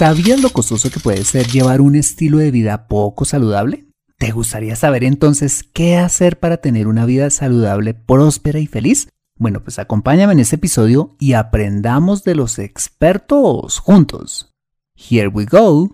¿Sabías lo costoso que puede ser llevar un estilo de vida poco saludable? ¿Te gustaría saber entonces qué hacer para tener una vida saludable, próspera y feliz? Bueno, pues acompáñame en este episodio y aprendamos de los expertos juntos. Here we go.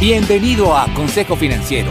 Bienvenido a Consejo Financiero,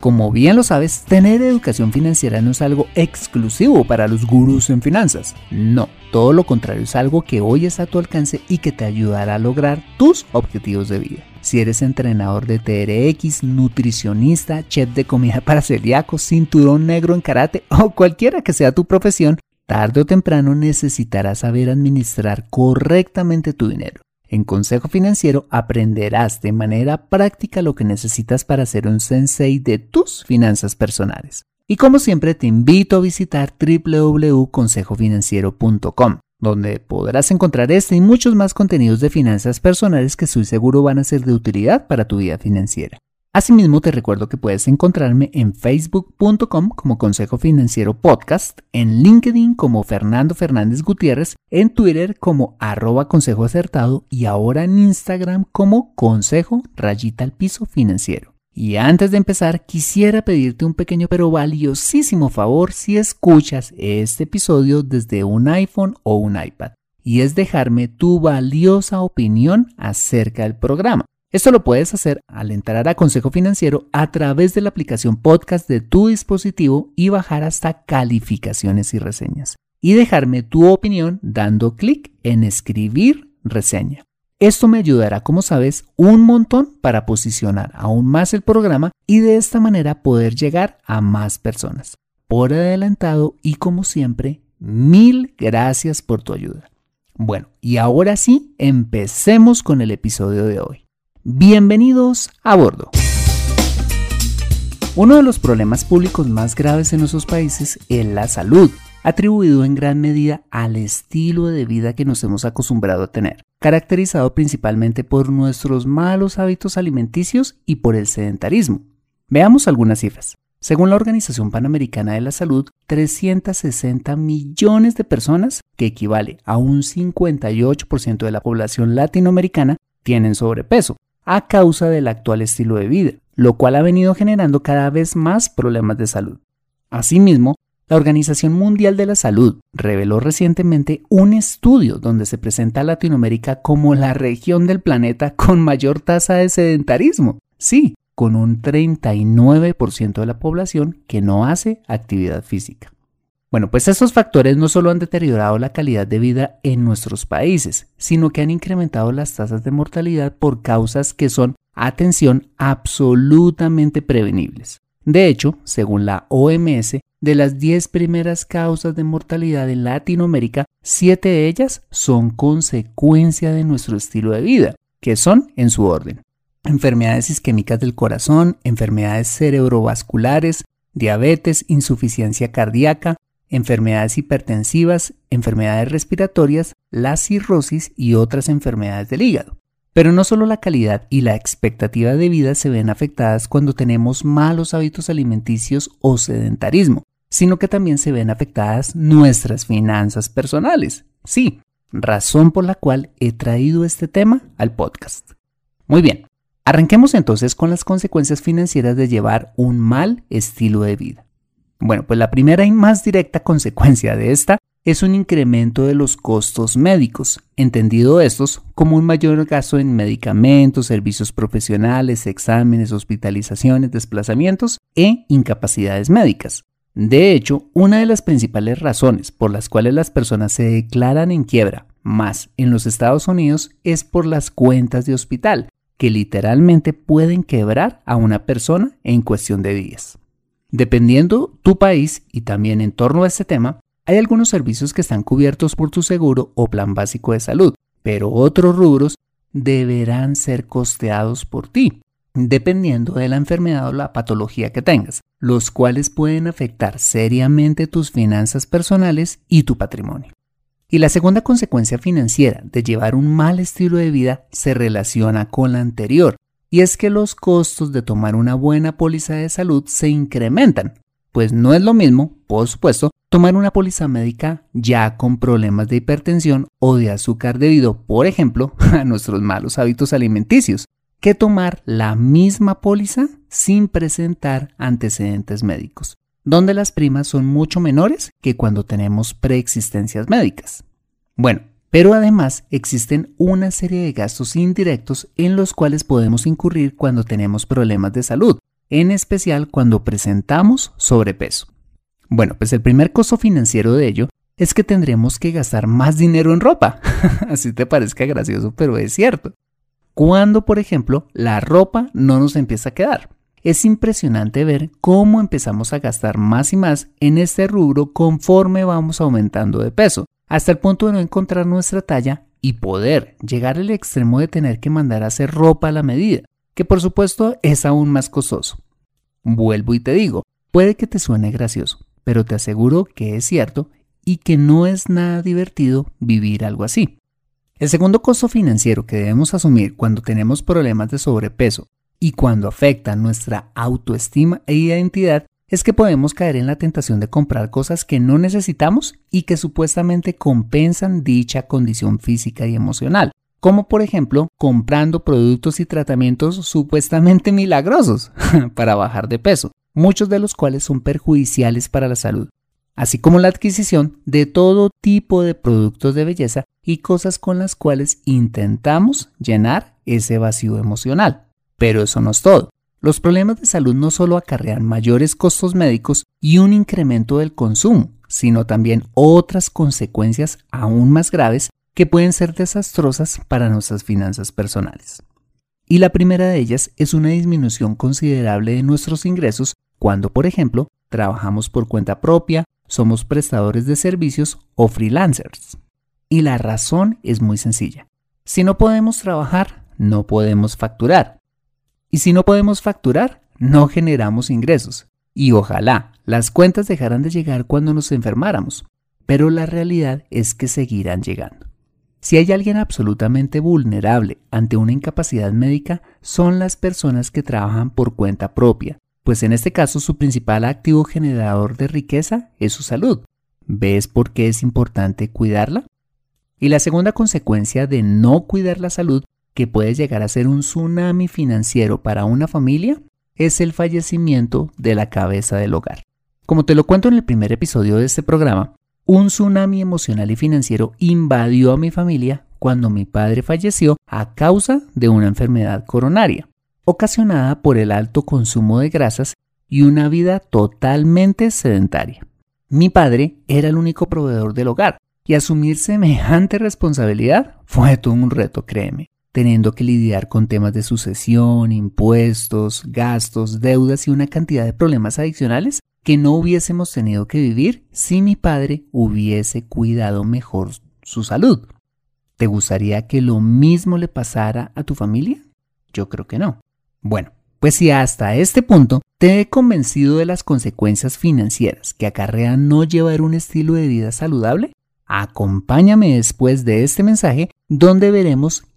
Como bien lo sabes, tener educación financiera no es algo exclusivo para los gurús en finanzas. No, todo lo contrario es algo que hoy es a tu alcance y que te ayudará a lograr tus objetivos de vida. Si eres entrenador de TRX, nutricionista, chef de comida para celíacos, cinturón negro en karate o cualquiera que sea tu profesión, tarde o temprano necesitarás saber administrar correctamente tu dinero. En Consejo Financiero aprenderás de manera práctica lo que necesitas para ser un sensei de tus finanzas personales. Y como siempre te invito a visitar www.consejofinanciero.com, donde podrás encontrar este y muchos más contenidos de finanzas personales que estoy seguro van a ser de utilidad para tu vida financiera. Asimismo, te recuerdo que puedes encontrarme en facebook.com como Consejo Financiero Podcast, en LinkedIn como Fernando Fernández Gutiérrez, en Twitter como arroba Consejo Acertado y ahora en Instagram como Consejo Rayita al Piso Financiero. Y antes de empezar, quisiera pedirte un pequeño pero valiosísimo favor si escuchas este episodio desde un iPhone o un iPad, y es dejarme tu valiosa opinión acerca del programa. Esto lo puedes hacer al entrar a Consejo Financiero a través de la aplicación podcast de tu dispositivo y bajar hasta calificaciones y reseñas. Y dejarme tu opinión dando clic en escribir reseña. Esto me ayudará, como sabes, un montón para posicionar aún más el programa y de esta manera poder llegar a más personas. Por adelantado y como siempre, mil gracias por tu ayuda. Bueno, y ahora sí, empecemos con el episodio de hoy. Bienvenidos a bordo. Uno de los problemas públicos más graves en nuestros países es la salud, atribuido en gran medida al estilo de vida que nos hemos acostumbrado a tener, caracterizado principalmente por nuestros malos hábitos alimenticios y por el sedentarismo. Veamos algunas cifras. Según la Organización Panamericana de la Salud, 360 millones de personas, que equivale a un 58% de la población latinoamericana, tienen sobrepeso, a causa del actual estilo de vida, lo cual ha venido generando cada vez más problemas de salud. Asimismo, la Organización Mundial de la Salud reveló recientemente un estudio donde se presenta a Latinoamérica como la región del planeta con mayor tasa de sedentarismo. Sí, con un 39% de la población que no hace actividad física. Bueno, pues estos factores no solo han deteriorado la calidad de vida en nuestros países, sino que han incrementado las tasas de mortalidad por causas que son, atención, absolutamente prevenibles. De hecho, según la OMS, de las 10 primeras causas de mortalidad en Latinoamérica, 7 de ellas son consecuencia de nuestro estilo de vida, que son en su orden. Enfermedades isquémicas del corazón, enfermedades cerebrovasculares, diabetes, insuficiencia cardíaca, enfermedades hipertensivas, enfermedades respiratorias, la cirrosis y otras enfermedades del hígado. Pero no solo la calidad y la expectativa de vida se ven afectadas cuando tenemos malos hábitos alimenticios o sedentarismo, sino que también se ven afectadas nuestras finanzas personales. Sí, razón por la cual he traído este tema al podcast. Muy bien, arranquemos entonces con las consecuencias financieras de llevar un mal estilo de vida. Bueno, pues la primera y más directa consecuencia de esta es un incremento de los costos médicos, entendido estos como un mayor gasto en medicamentos, servicios profesionales, exámenes, hospitalizaciones, desplazamientos e incapacidades médicas. De hecho, una de las principales razones por las cuales las personas se declaran en quiebra, más en los Estados Unidos, es por las cuentas de hospital, que literalmente pueden quebrar a una persona en cuestión de días. Dependiendo tu país y también en torno a este tema, hay algunos servicios que están cubiertos por tu seguro o plan básico de salud, pero otros rubros deberán ser costeados por ti, dependiendo de la enfermedad o la patología que tengas, los cuales pueden afectar seriamente tus finanzas personales y tu patrimonio. Y la segunda consecuencia financiera de llevar un mal estilo de vida se relaciona con la anterior, y es que los costos de tomar una buena póliza de salud se incrementan, pues no es lo mismo, por supuesto, tomar una póliza médica ya con problemas de hipertensión o de azúcar debido, por ejemplo, a nuestros malos hábitos alimenticios, que tomar la misma póliza sin presentar antecedentes médicos donde las primas son mucho menores que cuando tenemos preexistencias médicas. Bueno, pero además existen una serie de gastos indirectos en los cuales podemos incurrir cuando tenemos problemas de salud, en especial cuando presentamos sobrepeso. Bueno, pues el primer costo financiero de ello es que tendremos que gastar más dinero en ropa. Así te parezca gracioso, pero es cierto. Cuando, por ejemplo, la ropa no nos empieza a quedar. Es impresionante ver cómo empezamos a gastar más y más en este rubro conforme vamos aumentando de peso, hasta el punto de no encontrar nuestra talla y poder llegar al extremo de tener que mandar a hacer ropa a la medida, que por supuesto es aún más costoso. Vuelvo y te digo, puede que te suene gracioso, pero te aseguro que es cierto y que no es nada divertido vivir algo así. El segundo costo financiero que debemos asumir cuando tenemos problemas de sobrepeso y cuando afecta nuestra autoestima e identidad es que podemos caer en la tentación de comprar cosas que no necesitamos y que supuestamente compensan dicha condición física y emocional, como por ejemplo comprando productos y tratamientos supuestamente milagrosos para bajar de peso, muchos de los cuales son perjudiciales para la salud, así como la adquisición de todo tipo de productos de belleza y cosas con las cuales intentamos llenar ese vacío emocional. Pero eso no es todo. Los problemas de salud no solo acarrean mayores costos médicos y un incremento del consumo, sino también otras consecuencias aún más graves que pueden ser desastrosas para nuestras finanzas personales. Y la primera de ellas es una disminución considerable de nuestros ingresos cuando, por ejemplo, trabajamos por cuenta propia, somos prestadores de servicios o freelancers. Y la razón es muy sencilla. Si no podemos trabajar, no podemos facturar. Y si no podemos facturar, no generamos ingresos. Y ojalá las cuentas dejaran de llegar cuando nos enfermáramos, pero la realidad es que seguirán llegando. Si hay alguien absolutamente vulnerable ante una incapacidad médica, son las personas que trabajan por cuenta propia, pues en este caso su principal activo generador de riqueza es su salud. ¿Ves por qué es importante cuidarla? Y la segunda consecuencia de no cuidar la salud que puede llegar a ser un tsunami financiero para una familia es el fallecimiento de la cabeza del hogar. Como te lo cuento en el primer episodio de este programa, un tsunami emocional y financiero invadió a mi familia cuando mi padre falleció a causa de una enfermedad coronaria, ocasionada por el alto consumo de grasas y una vida totalmente sedentaria. Mi padre era el único proveedor del hogar y asumir semejante responsabilidad fue todo un reto, créeme teniendo que lidiar con temas de sucesión, impuestos, gastos, deudas y una cantidad de problemas adicionales que no hubiésemos tenido que vivir si mi padre hubiese cuidado mejor su salud. ¿Te gustaría que lo mismo le pasara a tu familia? Yo creo que no. Bueno, pues si hasta este punto te he convencido de las consecuencias financieras que acarrean no llevar un estilo de vida saludable, acompáñame después de este mensaje donde veremos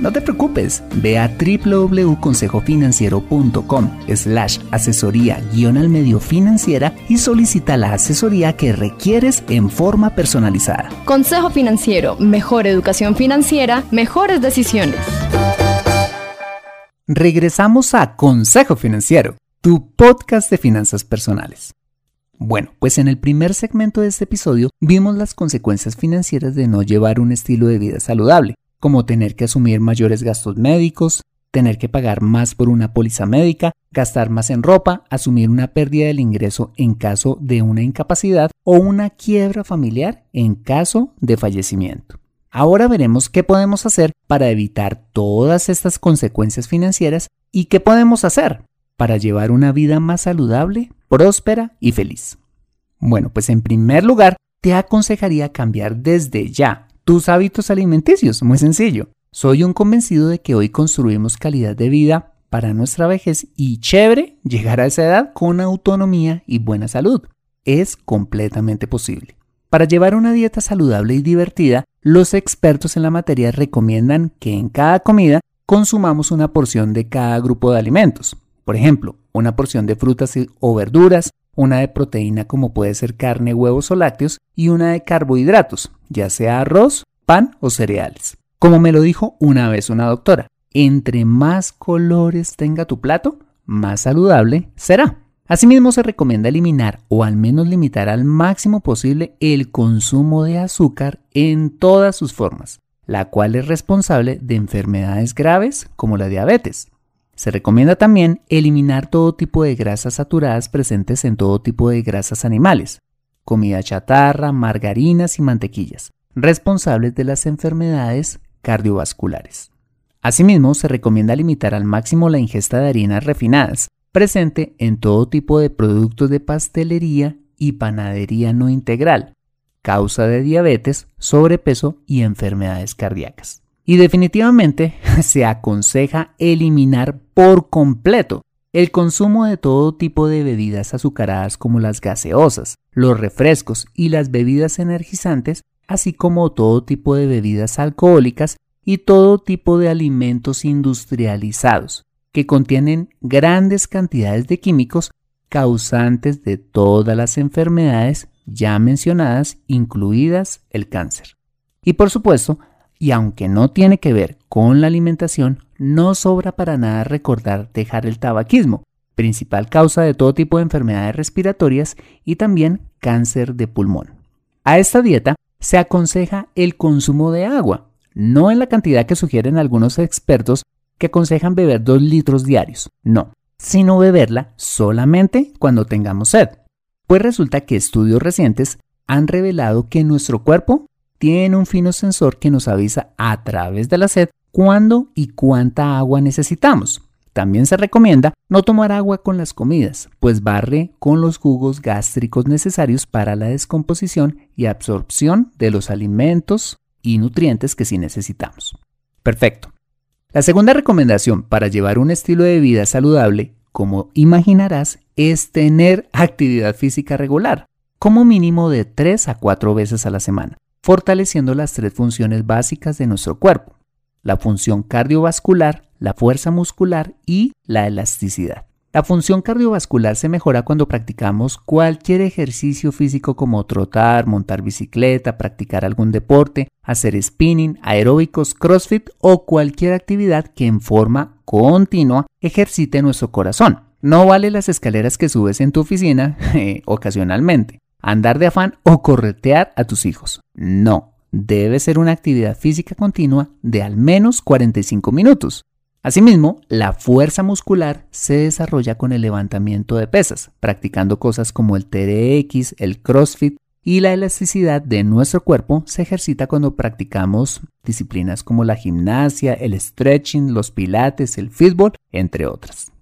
no te preocupes, ve a www.consejofinanciero.com slash asesoría guion al medio financiera y solicita la asesoría que requieres en forma personalizada. Consejo Financiero, mejor educación financiera, mejores decisiones. Regresamos a Consejo Financiero, tu podcast de finanzas personales. Bueno, pues en el primer segmento de este episodio vimos las consecuencias financieras de no llevar un estilo de vida saludable como tener que asumir mayores gastos médicos, tener que pagar más por una póliza médica, gastar más en ropa, asumir una pérdida del ingreso en caso de una incapacidad o una quiebra familiar en caso de fallecimiento. Ahora veremos qué podemos hacer para evitar todas estas consecuencias financieras y qué podemos hacer para llevar una vida más saludable, próspera y feliz. Bueno, pues en primer lugar, te aconsejaría cambiar desde ya tus hábitos alimenticios. Muy sencillo. Soy un convencido de que hoy construimos calidad de vida para nuestra vejez y chévere llegar a esa edad con autonomía y buena salud. Es completamente posible. Para llevar una dieta saludable y divertida, los expertos en la materia recomiendan que en cada comida consumamos una porción de cada grupo de alimentos. Por ejemplo, una porción de frutas o verduras, una de proteína como puede ser carne, huevos o lácteos y una de carbohidratos, ya sea arroz, pan o cereales. Como me lo dijo una vez una doctora, entre más colores tenga tu plato, más saludable será. Asimismo se recomienda eliminar o al menos limitar al máximo posible el consumo de azúcar en todas sus formas, la cual es responsable de enfermedades graves como la diabetes. Se recomienda también eliminar todo tipo de grasas saturadas presentes en todo tipo de grasas animales, comida chatarra, margarinas y mantequillas, responsables de las enfermedades cardiovasculares. Asimismo, se recomienda limitar al máximo la ingesta de harinas refinadas, presente en todo tipo de productos de pastelería y panadería no integral, causa de diabetes, sobrepeso y enfermedades cardíacas. Y definitivamente se aconseja eliminar por completo el consumo de todo tipo de bebidas azucaradas como las gaseosas, los refrescos y las bebidas energizantes, así como todo tipo de bebidas alcohólicas y todo tipo de alimentos industrializados, que contienen grandes cantidades de químicos causantes de todas las enfermedades ya mencionadas, incluidas el cáncer. Y por supuesto, y aunque no tiene que ver con la alimentación, no sobra para nada recordar dejar el tabaquismo, principal causa de todo tipo de enfermedades respiratorias y también cáncer de pulmón. A esta dieta se aconseja el consumo de agua, no en la cantidad que sugieren algunos expertos que aconsejan beber 2 litros diarios, no, sino beberla solamente cuando tengamos sed. Pues resulta que estudios recientes han revelado que nuestro cuerpo tiene un fino sensor que nos avisa a través de la sed cuándo y cuánta agua necesitamos. También se recomienda no tomar agua con las comidas, pues barre con los jugos gástricos necesarios para la descomposición y absorción de los alimentos y nutrientes que sí necesitamos. Perfecto. La segunda recomendación para llevar un estilo de vida saludable, como imaginarás, es tener actividad física regular, como mínimo de 3 a 4 veces a la semana fortaleciendo las tres funciones básicas de nuestro cuerpo, la función cardiovascular, la fuerza muscular y la elasticidad. La función cardiovascular se mejora cuando practicamos cualquier ejercicio físico como trotar, montar bicicleta, practicar algún deporte, hacer spinning, aeróbicos, crossfit o cualquier actividad que en forma continua ejercite nuestro corazón. No vale las escaleras que subes en tu oficina eh, ocasionalmente andar de afán o corretear a tus hijos. No, debe ser una actividad física continua de al menos 45 minutos. Asimismo, la fuerza muscular se desarrolla con el levantamiento de pesas, practicando cosas como el TRX, el CrossFit y la elasticidad de nuestro cuerpo se ejercita cuando practicamos disciplinas como la gimnasia, el stretching, los pilates, el fútbol, entre otras.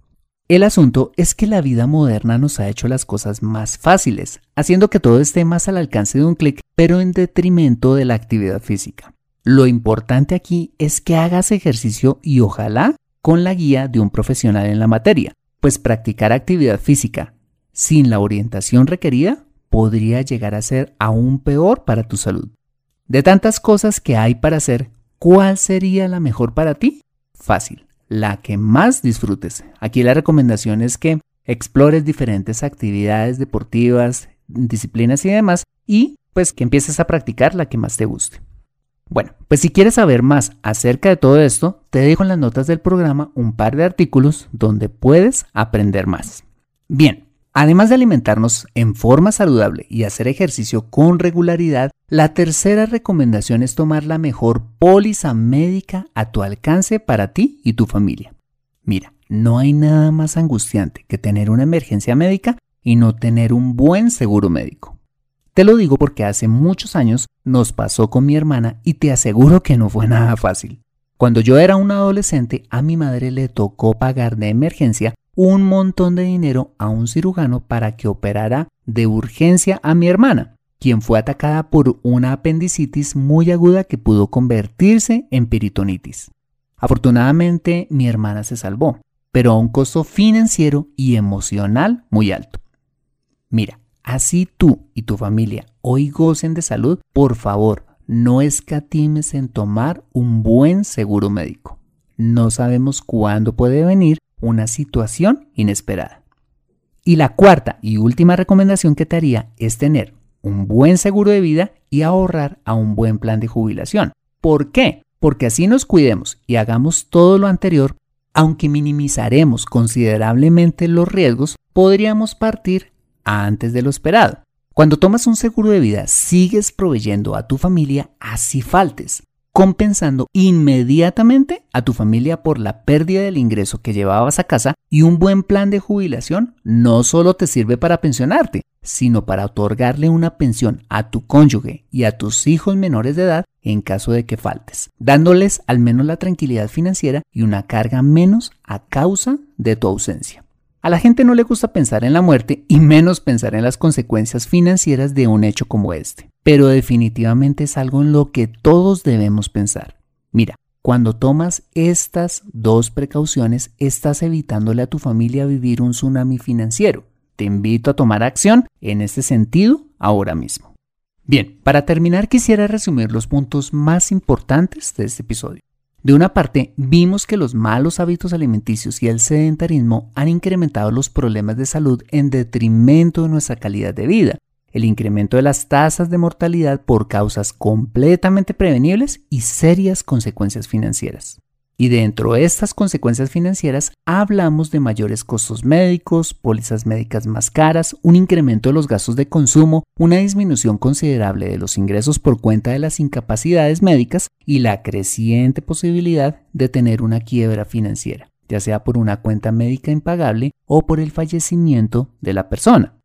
El asunto es que la vida moderna nos ha hecho las cosas más fáciles, haciendo que todo esté más al alcance de un clic, pero en detrimento de la actividad física. Lo importante aquí es que hagas ejercicio y ojalá con la guía de un profesional en la materia, pues practicar actividad física sin la orientación requerida podría llegar a ser aún peor para tu salud. De tantas cosas que hay para hacer, ¿cuál sería la mejor para ti? Fácil, la que más disfrutes. Aquí la recomendación es que explores diferentes actividades deportivas, disciplinas y demás, y pues que empieces a practicar la que más te guste. Bueno, pues si quieres saber más acerca de todo esto, te dejo en las notas del programa un par de artículos donde puedes aprender más. Bien, además de alimentarnos en forma saludable y hacer ejercicio con regularidad, la tercera recomendación es tomar la mejor póliza médica a tu alcance para ti y tu familia. Mira, no hay nada más angustiante que tener una emergencia médica y no tener un buen seguro médico. Te lo digo porque hace muchos años nos pasó con mi hermana y te aseguro que no fue nada fácil. Cuando yo era un adolescente, a mi madre le tocó pagar de emergencia un montón de dinero a un cirujano para que operara de urgencia a mi hermana, quien fue atacada por una apendicitis muy aguda que pudo convertirse en peritonitis. Afortunadamente, mi hermana se salvó, pero a un costo financiero y emocional muy alto. Mira, Así tú y tu familia hoy gocen de salud, por favor, no escatimes en tomar un buen seguro médico. No sabemos cuándo puede venir una situación inesperada. Y la cuarta y última recomendación que te haría es tener un buen seguro de vida y ahorrar a un buen plan de jubilación. ¿Por qué? Porque así nos cuidemos y hagamos todo lo anterior, aunque minimizaremos considerablemente los riesgos, podríamos partir antes de lo esperado. Cuando tomas un seguro de vida, sigues proveyendo a tu familia así faltes, compensando inmediatamente a tu familia por la pérdida del ingreso que llevabas a casa y un buen plan de jubilación no solo te sirve para pensionarte, sino para otorgarle una pensión a tu cónyuge y a tus hijos menores de edad en caso de que faltes, dándoles al menos la tranquilidad financiera y una carga menos a causa de tu ausencia. A la gente no le gusta pensar en la muerte y menos pensar en las consecuencias financieras de un hecho como este. Pero definitivamente es algo en lo que todos debemos pensar. Mira, cuando tomas estas dos precauciones, estás evitándole a tu familia vivir un tsunami financiero. Te invito a tomar acción en este sentido ahora mismo. Bien, para terminar quisiera resumir los puntos más importantes de este episodio. De una parte, vimos que los malos hábitos alimenticios y el sedentarismo han incrementado los problemas de salud en detrimento de nuestra calidad de vida, el incremento de las tasas de mortalidad por causas completamente prevenibles y serias consecuencias financieras. Y dentro de estas consecuencias financieras hablamos de mayores costos médicos, pólizas médicas más caras, un incremento de los gastos de consumo, una disminución considerable de los ingresos por cuenta de las incapacidades médicas y la creciente posibilidad de tener una quiebra financiera, ya sea por una cuenta médica impagable o por el fallecimiento de la persona.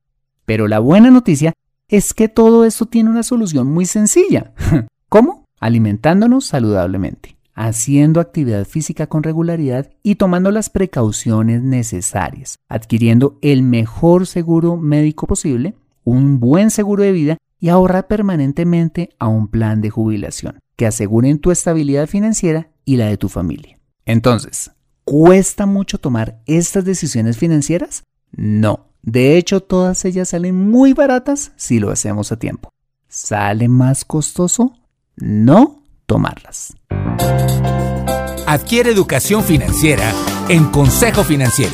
Pero la buena noticia es que todo esto tiene una solución muy sencilla. ¿Cómo? Alimentándonos saludablemente haciendo actividad física con regularidad y tomando las precauciones necesarias, adquiriendo el mejor seguro médico posible, un buen seguro de vida y ahorrar permanentemente a un plan de jubilación que aseguren tu estabilidad financiera y la de tu familia. Entonces, ¿cuesta mucho tomar estas decisiones financieras? No. De hecho, todas ellas salen muy baratas si lo hacemos a tiempo. ¿Sale más costoso? No tomarlas. Adquiere educación financiera en Consejo Financiero.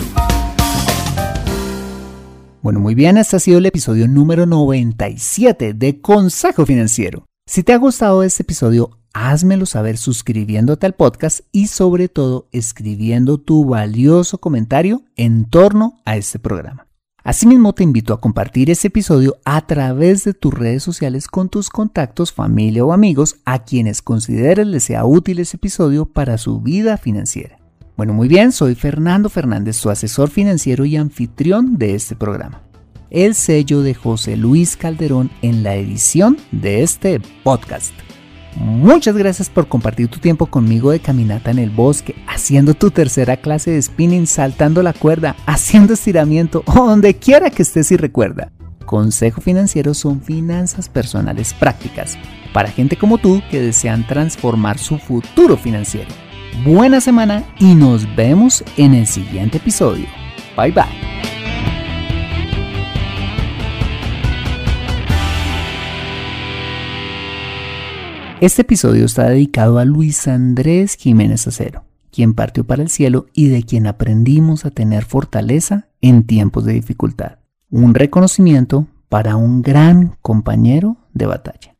Bueno, muy bien, este ha sido el episodio número 97 de Consejo Financiero. Si te ha gustado este episodio, házmelo saber suscribiéndote al podcast y sobre todo escribiendo tu valioso comentario en torno a este programa. Asimismo, te invito a compartir este episodio a través de tus redes sociales con tus contactos, familia o amigos a quienes consideres les sea útil este episodio para su vida financiera. Bueno, muy bien, soy Fernando Fernández, su asesor financiero y anfitrión de este programa. El sello de José Luis Calderón en la edición de este podcast. Muchas gracias por compartir tu tiempo conmigo de caminata en el bosque, haciendo tu tercera clase de spinning, saltando la cuerda, haciendo estiramiento o donde quiera que estés y recuerda. Consejo Financiero son finanzas personales prácticas para gente como tú que desean transformar su futuro financiero. Buena semana y nos vemos en el siguiente episodio. Bye bye. Este episodio está dedicado a Luis Andrés Jiménez Acero, quien partió para el cielo y de quien aprendimos a tener fortaleza en tiempos de dificultad. Un reconocimiento para un gran compañero de batalla.